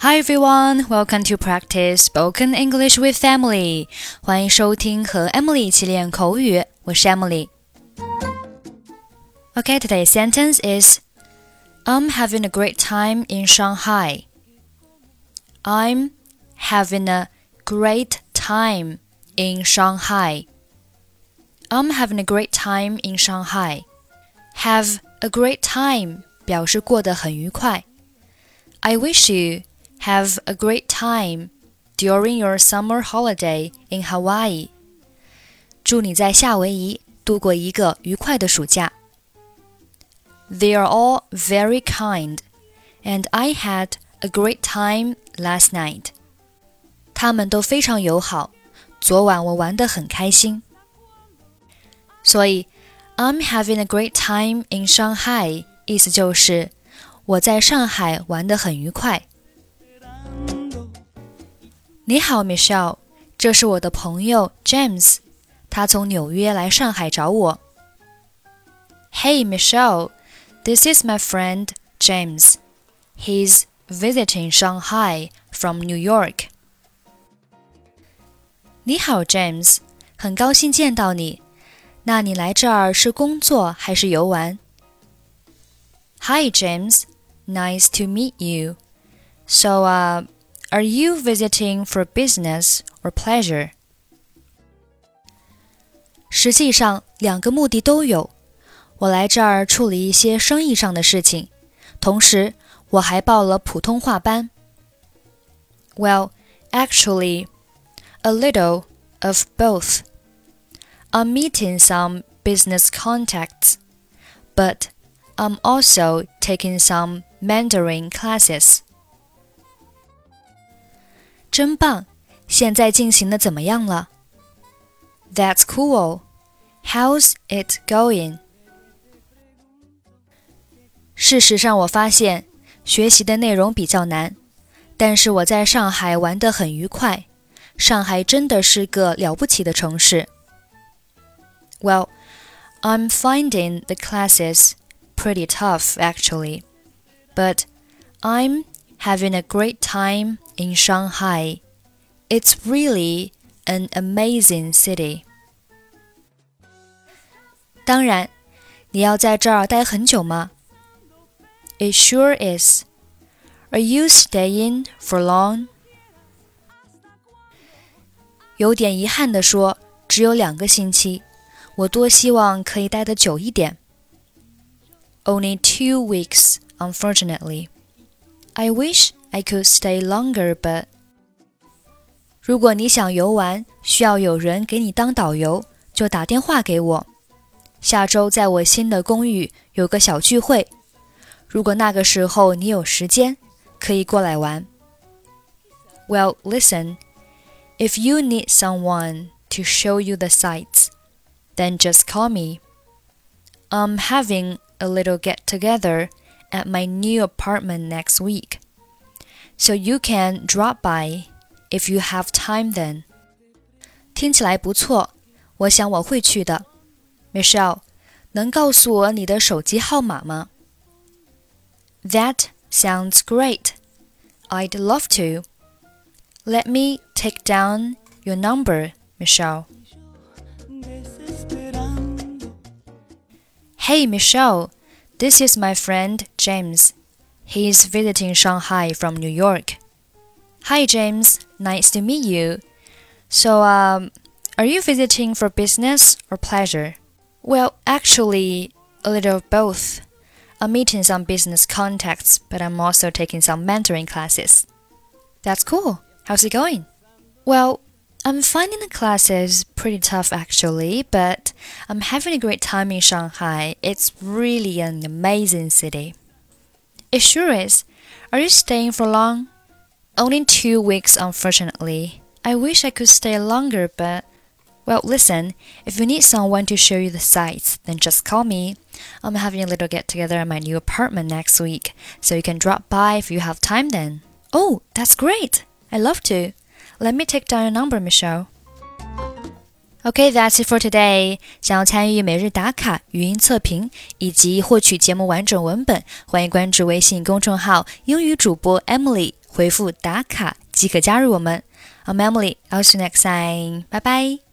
Hi everyone, welcome to practice spoken English with Emily. 欢迎收听和 Emily 一起练口语，我是 Emily。Okay, today's sentence is I'm having a great time in Shanghai. I'm having a great time in Shanghai. I'm having a great time in Shanghai. Have a great time 表示过得很愉快。I wish you have a great time during your summer holiday in Hawaii. 祝你在夏威夷度过一个愉快的暑假。They are all very kind, and I had a great time last night. 他们都非常友好，昨晚我玩得很开心。所以，I'm having a great time in Shanghai，意思就是我在上海玩得很愉快。 你好，Michelle，这是我的朋友 James，他从纽约来上海找我。Hey Michelle，this is my friend James. He's visiting Shanghai from New York. 你好，James，很高兴见到你。那你来这儿是工作还是游玩？Hi James, nice to meet you. So, uh, are you visiting for business or pleasure? 实际上，两个目的都有。我来这儿处理一些生意上的事情，同时我还报了普通话班。Well, actually, a little of both. I'm meeting some business contacts, but I'm also taking some Mandarin classes. 真棒！现在进行的怎么样了？That's cool. How's it going? 事实上，我发现学习的内容比较难，但是我在上海玩得很愉快。上海真的是个了不起的城市。well, I'm finding the classes pretty tough actually, but I'm having a great time in Shanghai. It's really an amazing city. 当然，你要在这儿待很久吗？It sure is. Are you staying for long? 有点遗憾地说，只有两个星期。我多希望可以待得久一点。Only two weeks, unfortunately. I wish I could stay longer, but 如果你想游玩，需要有人给你当导游，就打电话给我。下周在我新的公寓有个小聚会，如果那个时候你有时间，可以过来玩。Well, listen, if you need someone to show you the sights then just call me. I'm having a little get together at my new apartment next week. So you can drop by if you have time then. 听起来不错，我想我会去的。Michelle，能告诉我你的手机号码吗？That sounds great. I'd love to. Let me take down your number, Michelle. Hey, Michelle, this is my friend James. He's visiting Shanghai from New York. Hi, James. Nice to meet you. So, um, are you visiting for business or pleasure? Well, actually, a little of both. I'm meeting some business contacts, but I'm also taking some Mandarin classes. That's cool. How's it going? Well, I'm finding the classes pretty tough actually, but I'm having a great time in Shanghai. It's really an amazing city. It sure is. Are you staying for long? Only two weeks, unfortunately. I wish I could stay longer, but. Well, listen, if you need someone to show you the sights, then just call me. I'm having a little get together at my new apartment next week, so you can drop by if you have time then. Oh, that's great! I love to. Let me take down your number, Michelle. Okay, that's it for today. 想要参与每日打卡、语音测评以及获取节目完整文本，欢迎关注微信公众号“英语主播 Emily”，回复“打卡”即可加入我们。I'm Emily. I'll see you next time. Bye bye.